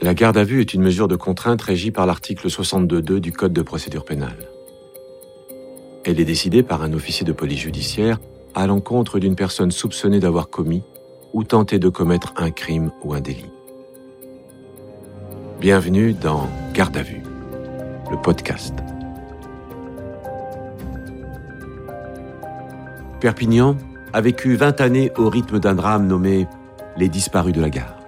La garde à vue est une mesure de contrainte régie par l'article 62.2 du Code de procédure pénale. Elle est décidée par un officier de police judiciaire à l'encontre d'une personne soupçonnée d'avoir commis ou tenté de commettre un crime ou un délit. Bienvenue dans Garde à vue, le podcast. Perpignan a vécu 20 années au rythme d'un drame nommé Les disparus de la gare.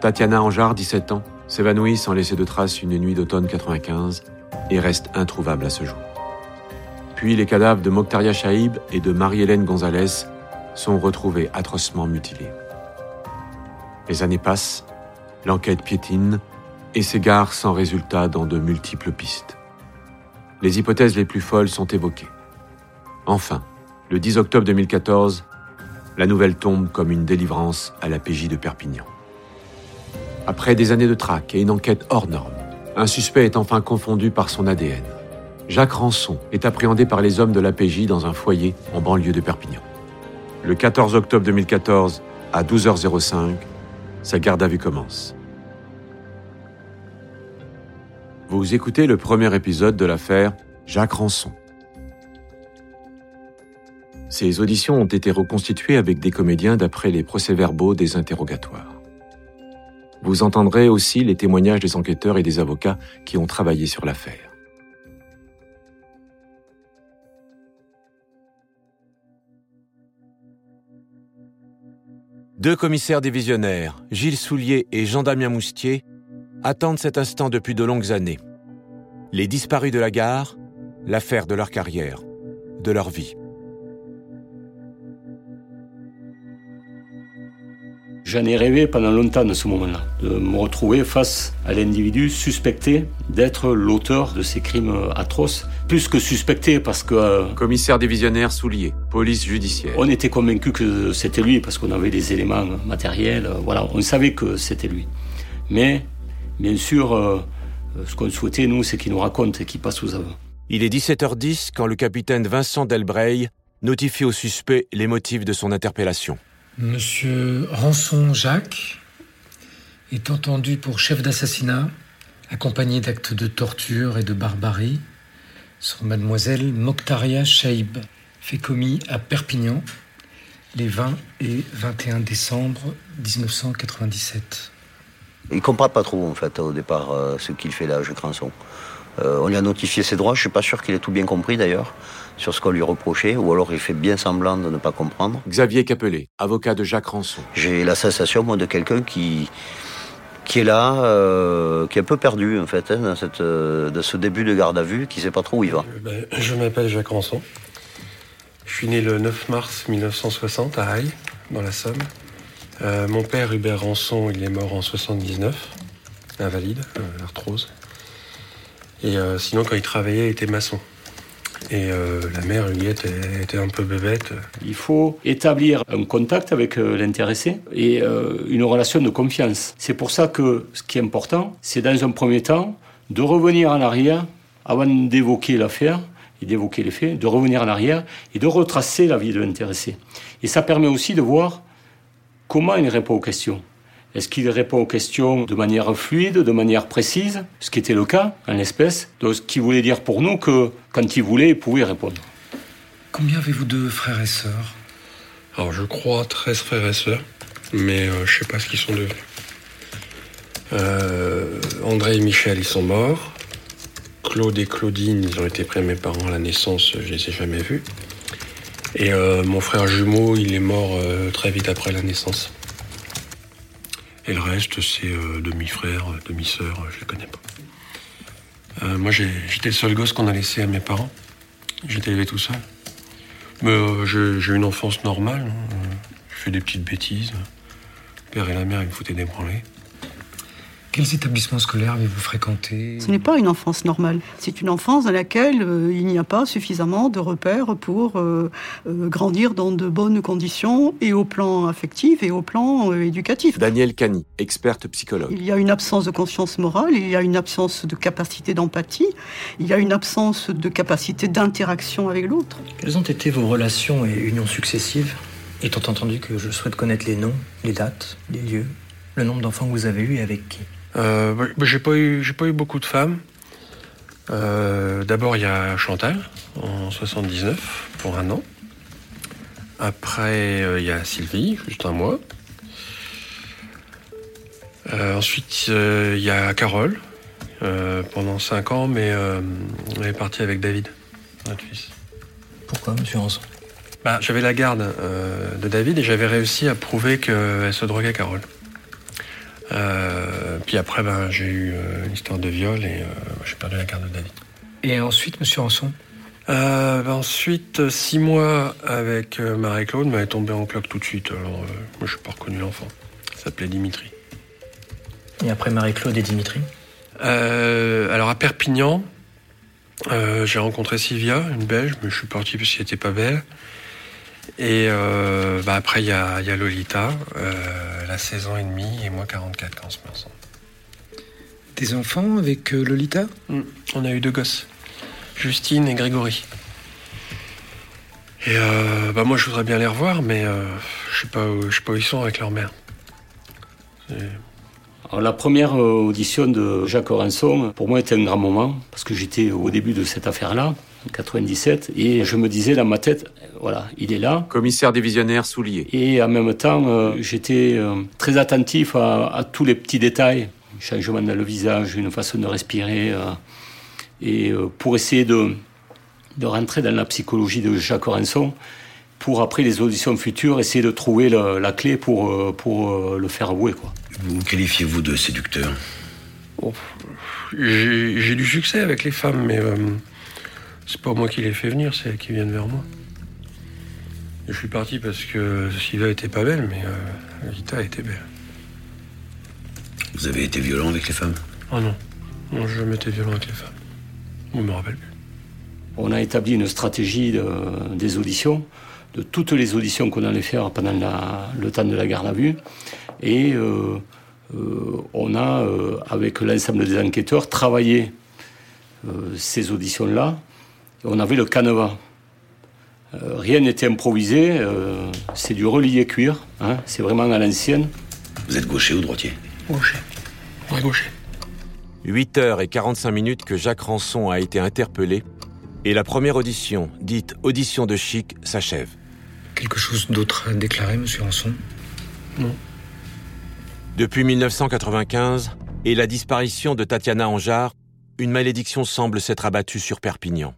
Tatiana Anjar, 17 ans, s'évanouit sans laisser de traces une nuit d'automne 95 et reste introuvable à ce jour. Puis les cadavres de Mokhtaria Chaïb et de Marie-Hélène Gonzalez sont retrouvés atrocement mutilés. Les années passent, l'enquête piétine et s'égare sans résultat dans de multiples pistes. Les hypothèses les plus folles sont évoquées. Enfin, le 10 octobre 2014, la nouvelle tombe comme une délivrance à la PJ de Perpignan. Après des années de traque et une enquête hors norme, un suspect est enfin confondu par son ADN. Jacques Rançon est appréhendé par les hommes de l'APJ dans un foyer en banlieue de Perpignan. Le 14 octobre 2014, à 12h05, sa garde à vue commence. Vous écoutez le premier épisode de l'affaire Jacques Rançon. Ces auditions ont été reconstituées avec des comédiens d'après les procès-verbaux des interrogatoires. Vous entendrez aussi les témoignages des enquêteurs et des avocats qui ont travaillé sur l'affaire. Deux commissaires divisionnaires, Gilles Soulier et Jean-Damien Moustier, attendent cet instant depuis de longues années. Les disparus de la gare, l'affaire de leur carrière, de leur vie. J'en ai rêvé pendant longtemps de ce moment-là, de me retrouver face à l'individu suspecté d'être l'auteur de ces crimes atroces. Plus que suspecté parce que... Euh, Commissaire divisionnaire Soulier, police judiciaire. On était convaincu que c'était lui parce qu'on avait des éléments matériels. Euh, voilà, on savait que c'était lui. Mais, bien sûr, euh, ce qu'on souhaitait, nous, c'est qu'il nous raconte et qu'il passe aux aveux. Il est 17h10 quand le capitaine Vincent Delbreil notifie au suspect les motifs de son interpellation. Monsieur Rançon Jacques est entendu pour chef d'assassinat, accompagné d'actes de torture et de barbarie, sur mademoiselle Mokhtaria Chaïb, fait commis à Perpignan les 20 et 21 décembre 1997. Il comprend pas trop en fait au départ euh, ce qu'il fait là, Jacques Rançon. Euh, on lui a notifié ses droits, je suis pas sûr qu'il ait tout bien compris d'ailleurs sur ce qu'on lui reprochait, ou alors il fait bien semblant de ne pas comprendre. Xavier Capelé, avocat de Jacques Rançon. J'ai la sensation, moi, de quelqu'un qui, qui est là, euh, qui est un peu perdu, en fait, hein, dans, cette, euh, ce début de garde à vue, qui ne sait pas trop où il va. Euh, ben, je m'appelle Jacques Rançon. Je suis né le 9 mars 1960 à Haï, dans la Somme. mon père, Hubert Rançon, il est mort en 79, invalide, arthrose. Et sinon, quand il travaillait, il était maçon. Et euh, la mère, Juliette, était un peu bébête. Il faut établir un contact avec euh, l'intéressé et euh, une relation de confiance. C'est pour ça que ce qui est important, c'est dans un premier temps de revenir en arrière avant d'évoquer l'affaire et d'évoquer les faits, de revenir en arrière et de retracer la vie de l'intéressé. Et ça permet aussi de voir comment il répond aux questions. Est-ce qu'il répond aux questions de manière fluide, de manière précise, ce qui était le cas en l'espèce, ce qui voulait dire pour nous que quand il voulait, il pouvait répondre. Combien avez-vous de frères et sœurs? Alors je crois 13 frères et sœurs, mais je euh, je sais pas ce qu'ils sont devenus. Euh, André et Michel, ils sont morts. Claude et Claudine, ils ont été pris à mes parents à la naissance, je les ai jamais vus. Et euh, mon frère jumeau, il est mort très vite après la naissance. Et le reste, c'est euh, demi-frère, demi-sœur, je les connais pas. Euh, moi, j'étais le seul gosse qu'on a laissé à mes parents. J'étais élevé tout seul. Mais euh, j'ai une enfance normale. Hein. J'ai fait des petites bêtises. Le père et la mère, ils me foutaient des. Quels établissements scolaires avez-vous fréquenté Ce n'est pas une enfance normale. C'est une enfance dans laquelle euh, il n'y a pas suffisamment de repères pour euh, euh, grandir dans de bonnes conditions et au plan affectif et au plan éducatif. Daniel Cani, experte psychologue. Il y a une absence de conscience morale, il y a une absence de capacité d'empathie, il y a une absence de capacité d'interaction avec l'autre. Quelles ont été vos relations et unions successives Étant entendu que je souhaite connaître les noms, les dates, les lieux, le nombre d'enfants que vous avez eu et avec qui? Euh, J'ai pas, eu, pas eu beaucoup de femmes. Euh, d'abord, il y a Chantal, en 79, pour un an. Après, il y a Sylvie, juste un mois. ensuite, il y a Carole, pendant cinq ans, mais elle est partie avec David, notre fils. Pourquoi, monsieur Ranson? Bah, J'avais la garde euh, de David et j'avais réussi à prouver qu'elle se droguait Carole. Euh, puis après, ben, j'ai eu euh, une histoire de viol et j'ai perdu la garde de David. Et ensuite, monsieur Ranson ben, Ensuite, six mois avec Marie-Claude, m'avait tombé en cloque tout de suite. Alors, moi, je n'ai pas reconnu l'enfant. Il s'appelait Dimitri. Et après Marie-Claude et Dimitri? Alors, à Perpignan, euh, j'ai rencontré Sylvia, une belge, mais je suis parti parce qu'elle n'était pas belle. Et euh, bah après, il y a, Lolita, euh, elle a 16 ans et demi, et moi 44 quand on se met ensemble. Des enfants avec Lolita? Mm. On a eu deux gosses, Justine et Grégory. Et bah moi, je voudrais bien les revoir, mais je sais pas, je sais pas où ils sont avec leur mère la première euh, audition de Jacques Orenson, pour moi, était un grand moment, parce que j'étais au début de cette affaire-là, en 97, et je me disais dans ma tête, voilà, il est là. Commissaire divisionnaire soulier. Et en même temps, euh, j'étais euh, très attentif à, tous les petits détails, changement dans le visage, une façon de respirer, et pour essayer de, de rentrer dans la psychologie de Jacques Orenson, pour après les auditions futures, essayer de trouver la, clé pour, pour le faire avouer, quoi. Vous qualifiez-vous de séducteur? Oh, J'ai du succès avec les femmes, mais euh, c'est pas moi qui les fais venir, c'est elles qui viennent vers moi. je suis parti parce que Sylvia était pas belle, mais euh, Rita était belle. Vous avez été violent avec les femmes? Oh non. Non, je jamais été violent avec les femmes. On me rappelle plus. On a établi une stratégie des auditions, de toutes les auditions qu'on allait faire pendant le temps de la garde à vue. Et euh, euh, on a, euh, avec l'ensemble des enquêteurs, travaillé ces auditions-là. On avait le canevas. rien n'était improvisé, c'est du relié cuir, hein, c'est vraiment à l'ancienne. Vous êtes gaucher ou droitier? Gaucher. Ouais, gaucher. 8 heures et 45 minutes que Jacques Rançon a été interpellé et la première audition, dite audition de chic, s'achève. Quelque chose d'autre à déclarer, monsieur Rançon? Non. Depuis 1995 et la disparition de Tatiana Anjar, une malédiction semble s'être abattue sur Perpignan.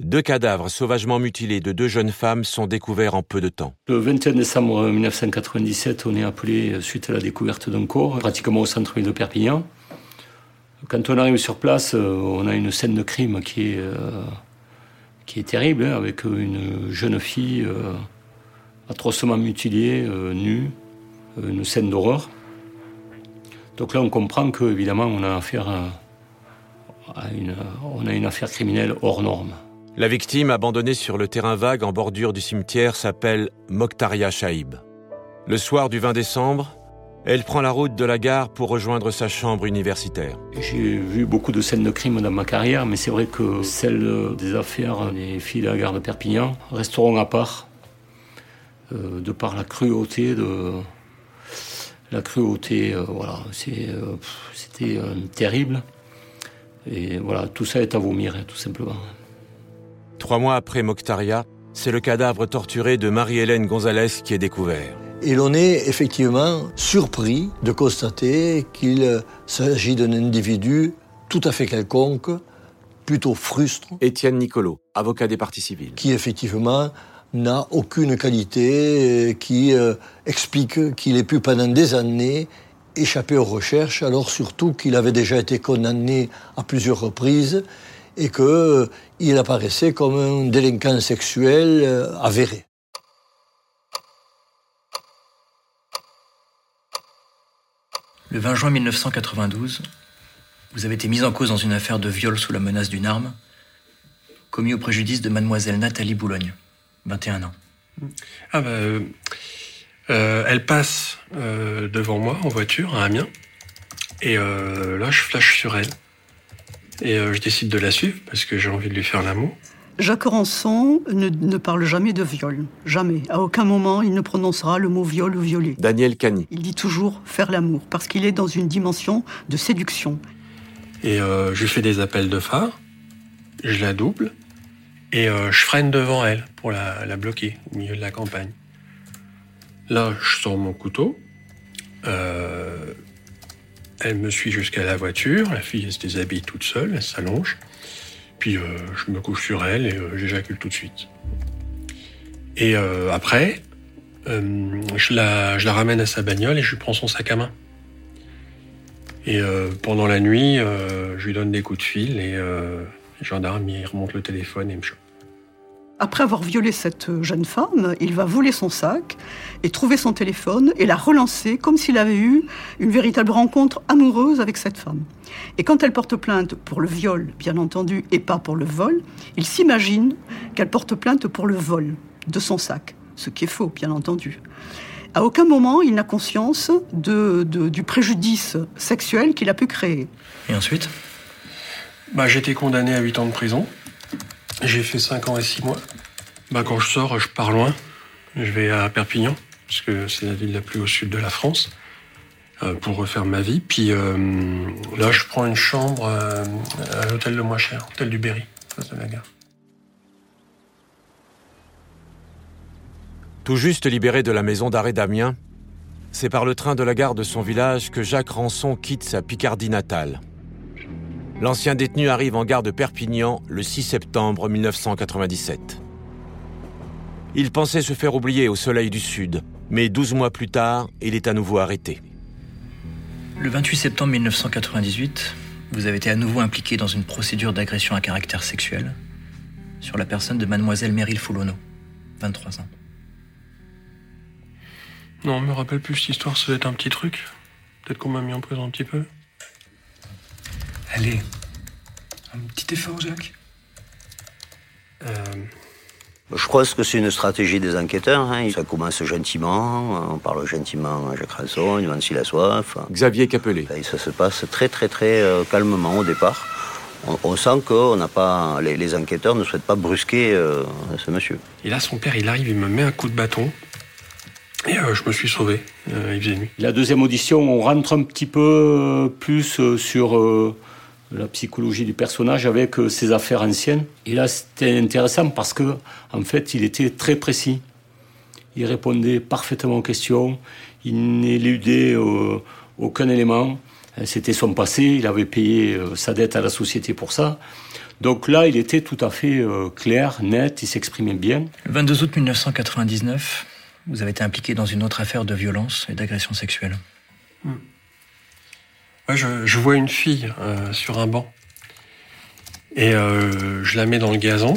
Deux cadavres sauvagement mutilés de deux jeunes femmes sont découverts en peu de temps. Le 21 décembre 1997, on est appelé suite à la découverte d'un corps, pratiquement au centre-ville de Perpignan. Quand on arrive sur place, euh, on a une scène de crime qui est, euh, qui est terrible, hein, avec une jeune fille euh, atrocement mutilée, nue, une scène d'horreur. Donc là, on comprend qu'évidemment, on a affaire à une, on a une affaire criminelle hors norme. La victime, abandonnée sur le terrain vague en bordure du cimetière, s'appelle Mokhtaria Shaib. Le soir du 20 décembre, elle prend la route de la gare pour rejoindre sa chambre universitaire. J'ai vu beaucoup de scènes de crime dans ma carrière, mais c'est vrai que celles des affaires des filles de la gare de Perpignan resteront à part, euh, de par la cruauté de, la cruauté, euh, voilà, euh, c'était euh, terrible. Et voilà, tout ça est à vomir, hein, tout simplement. Trois mois après Mokhtaria, c'est le cadavre torturé de Marie-Hélène Gonzalez qui est découvert. Et l'on est effectivement surpris de constater qu'il s'agit d'un individu tout à fait quelconque, plutôt frustre. Étienne Nicolo, avocat des parties civiles. Qui effectivement n'a aucune qualité euh, qui euh, explique qu'il ait pu pendant des années échapper aux recherches, alors surtout qu'il avait déjà été condamné à plusieurs reprises et qu'il euh, apparaissait comme un délinquant sexuel avéré. Le 20 juin 1992, vous avez été mis en cause dans une affaire de viol sous la menace d'une arme, commis au préjudice de mademoiselle Nathalie Boulogne. 21 ans. Ah bah, euh, euh, elle passe euh, devant moi en voiture à Amiens. Et là, je flash sur elle. Et je décide de la suivre parce que j'ai envie de lui faire l'amour. Jacques Ranson ne, ne, parle jamais de viol. Jamais. À aucun moment, il ne prononcera le mot viol ou violé. Daniel Cani. Il dit toujours faire l'amour, parce qu'il est dans une dimension de séduction. Et euh, je fais des appels de phare, je la double, et euh, je freine devant elle pour la, la, bloquer au milieu de la campagne. Là, je sors mon couteau. Euh, elle me suit jusqu'à la voiture. La fille, elle se déshabille toute seule, elle s'allonge. Puis euh, je me couche sur elle et euh, j'éjacule tout de suite. Et euh, après, je la, ramène à sa bagnole et je lui prends son sac à main. Et pendant la nuit, je lui donne des coups de fil et les gendarmes, ils remontent le téléphone et me chopent. Après avoir violé cette jeune femme, il va voler son sac et trouver son téléphone et la relancer comme s'il avait eu une véritable rencontre amoureuse avec cette femme. Et quand elle porte plainte pour le viol, bien entendu, et pas pour le vol, il s'imagine qu'elle porte plainte pour le vol de son sac, ce qui est faux, bien entendu. À aucun moment, il n'a conscience de, de, du préjudice sexuel qu'il a pu créer. Et ensuite? Bah, J'ai été condamné à 8 ans de prison. J'ai fait 5 ans et 6 mois. Bah, quand je sors, je pars loin. Je vais à Perpignan, parce que c'est la ville la plus au sud de la France, euh, pour refaire ma vie. Puis euh, là, je prends une chambre euh, à l'hôtel de Moins Cher, hôtel du Berry, face de la gare. Tout juste libéré de la maison d'arrêt d'Amiens, c'est par le train de la gare de son village que Jacques Ranson quitte sa Picardie natale. L'ancien détenu arrive en gare de Perpignan le 6 septembre 1997. Il pensait se faire oublier au soleil du Sud, mais 12 mois plus tard, il est à nouveau arrêté. Le 28 septembre 1998, vous avez été à nouveau impliqué dans une procédure d'agression à caractère sexuel sur la personne de mademoiselle Meryl Foulonneau, 23 ans. Non, on me rappelle plus cette histoire, ça va être un petit truc. Peut-être qu'on m'a mis en prison un petit peu. Allez, un petit effort, Jacques. Euh... Je crois que c'est une stratégie des enquêteurs. Hein. Ça commence gentiment, on parle gentiment à Jacques Ranson, il demande s'il a soif. Xavier Capelé. Et ça se passe très très très euh, calmement au départ. On, on sent que n'a pas, les, les, enquêteurs ne souhaitent pas brusquer euh, ce monsieur. Et là, son père, il arrive, il me met un coup de bâton. Et euh, je me suis sauvé. Euh, il faisait nuit. La deuxième audition, on rentre un petit peu plus sur euh, la psychologie du personnage avec ses affaires anciennes. Et là, c'était intéressant parce que, en fait, il était très précis. Il répondait parfaitement aux questions. Il n'éludait aucun élément. C'était son passé. Il avait payé sa dette à la société pour ça. Donc là, il était tout à fait clair, net. Il s'exprimait bien. Le 22 août 1999. Vous avez été impliqué dans une autre affaire de violence et d'agression sexuelle. Mmh. Ouais, je, vois une fille euh, sur un banc. Et euh, je la mets dans le gazon.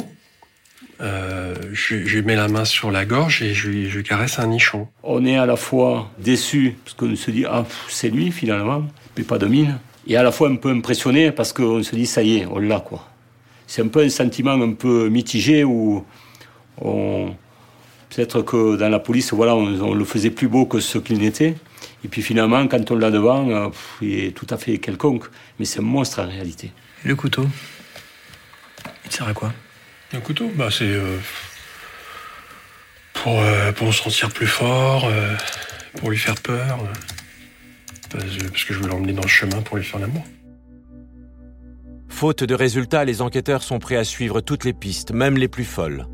Euh, je, je, mets la main sur la gorge et je caresse un nichon. On est à la fois déçu, parce qu'on se dit, ah, c'est lui finalement, mais pas de mine. Et à la fois un peu impressionné, parce qu'on se dit, ça y est, on l'a, quoi. C'est un peu un sentiment un peu mitigé où Peut-être que dans la police, voilà, on, on, le faisait plus beau que ce qu'il n'était. Et puis finalement, quand on l'a devant, euh, pff, il est tout à fait quelconque. Mais c'est un monstre en réalité. Et le couteau Il sert à quoi? Le couteau? Bah, C'est euh, pour, euh, pour se sentir plus fort, euh, pour lui faire peur. parce que je veux l'emmener dans le chemin pour lui faire l'amour. Faute de résultats, les enquêteurs sont prêts à suivre toutes les pistes, même les plus folles.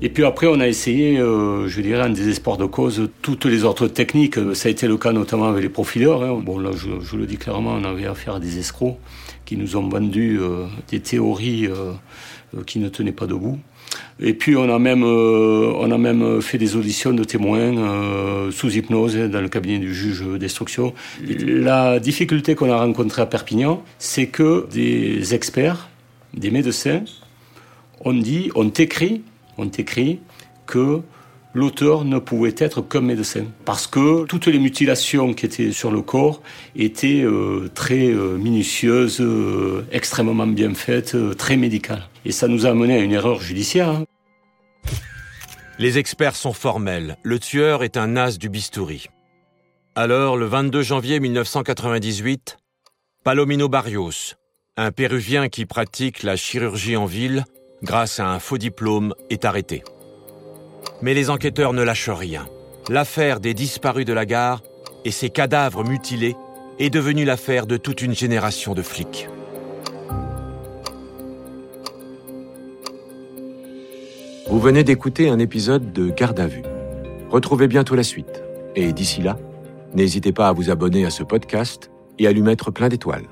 Et puis après, on a essayé, euh, je dirais, en désespoir de cause, toutes les autres techniques. Ça a été le cas notamment avec les profileurs. Hein. Bon, là, je, je, le dis clairement, on avait affaire à des escrocs qui nous ont vendu euh, des théories euh, qui ne tenaient pas debout. Et puis on a même on a même fait des auditions de témoins sous hypnose dans le cabinet du juge d'instruction. La difficulté qu'on a rencontrée à Perpignan, c'est que des experts, des médecins, ont dit, ont écrit ont écrit que l'auteur ne pouvait être qu'un médecin. Parce que toutes les mutilations qui étaient sur le corps étaient euh, très euh, minutieuses, euh, extrêmement bien faites, très médicales. Et ça nous a amené à une erreur judiciaire. Hein. Les experts sont formels. Le tueur est un as du bistouri. Alors, le 22 janvier 1998, Palomino Barrios, un Péruvien qui pratique la chirurgie en ville, grâce à un faux diplôme, est arrêté. Mais les enquêteurs ne lâchent rien. L'affaire des disparus de la gare et ses cadavres mutilés est devenue l'affaire de toute une génération de flics. Vous venez d'écouter un épisode de Garde à vue. Retrouvez bientôt la suite. Et d'ici là, n'hésitez pas à vous abonner à ce podcast et à lui mettre plein d'étoiles.